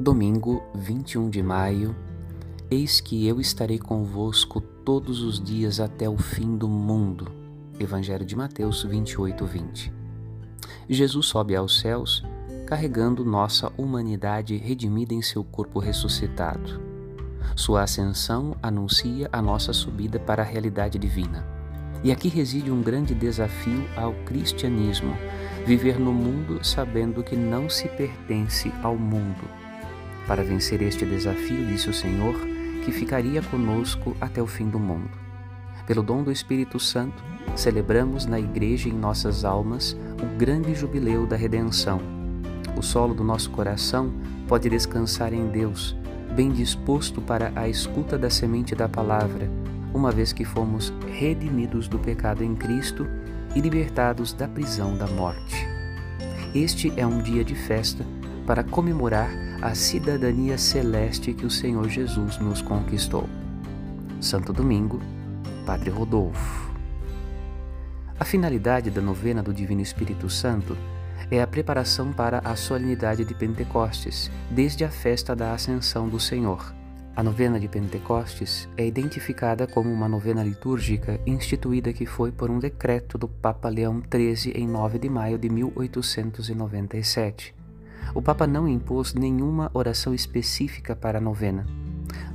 Domingo, 21 de maio. Eis que eu estarei convosco todos os dias até o fim do mundo. Evangelho de Mateus 28, 20. Jesus sobe aos céus, carregando nossa humanidade redimida em seu corpo ressuscitado. Sua ascensão anuncia a nossa subida para a realidade divina. E aqui reside um grande desafio ao cristianismo: viver no mundo sabendo que não se pertence ao mundo. Para vencer este desafio, disse o Senhor, que ficaria conosco até o fim do mundo. Pelo dom do Espírito Santo, celebramos na Igreja em nossas almas o grande jubileu da redenção. O solo do nosso coração pode descansar em Deus, bem disposto para a escuta da semente da palavra, uma vez que fomos redimidos do pecado em Cristo e libertados da prisão da morte. Este é um dia de festa para comemorar a cidadania celeste que o Senhor Jesus nos conquistou. Santo Domingo, Padre Rodolfo. A finalidade da novena do Divino Espírito Santo é a preparação para a solenidade de Pentecostes, desde a festa da Ascensão do Senhor. A novena de Pentecostes é identificada como uma novena litúrgica instituída que foi por um decreto do Papa Leão XIII em 9 de maio de 1897. O Papa não impôs nenhuma oração específica para a novena.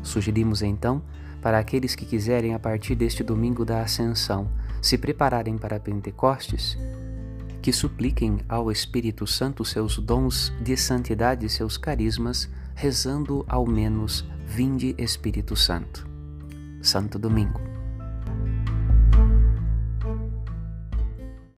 Sugerimos então, para aqueles que quiserem a partir deste domingo da Ascensão se prepararem para Pentecostes, que supliquem ao Espírito Santo seus dons de santidade e seus carismas, rezando ao menos Vinde Espírito Santo. Santo Domingo.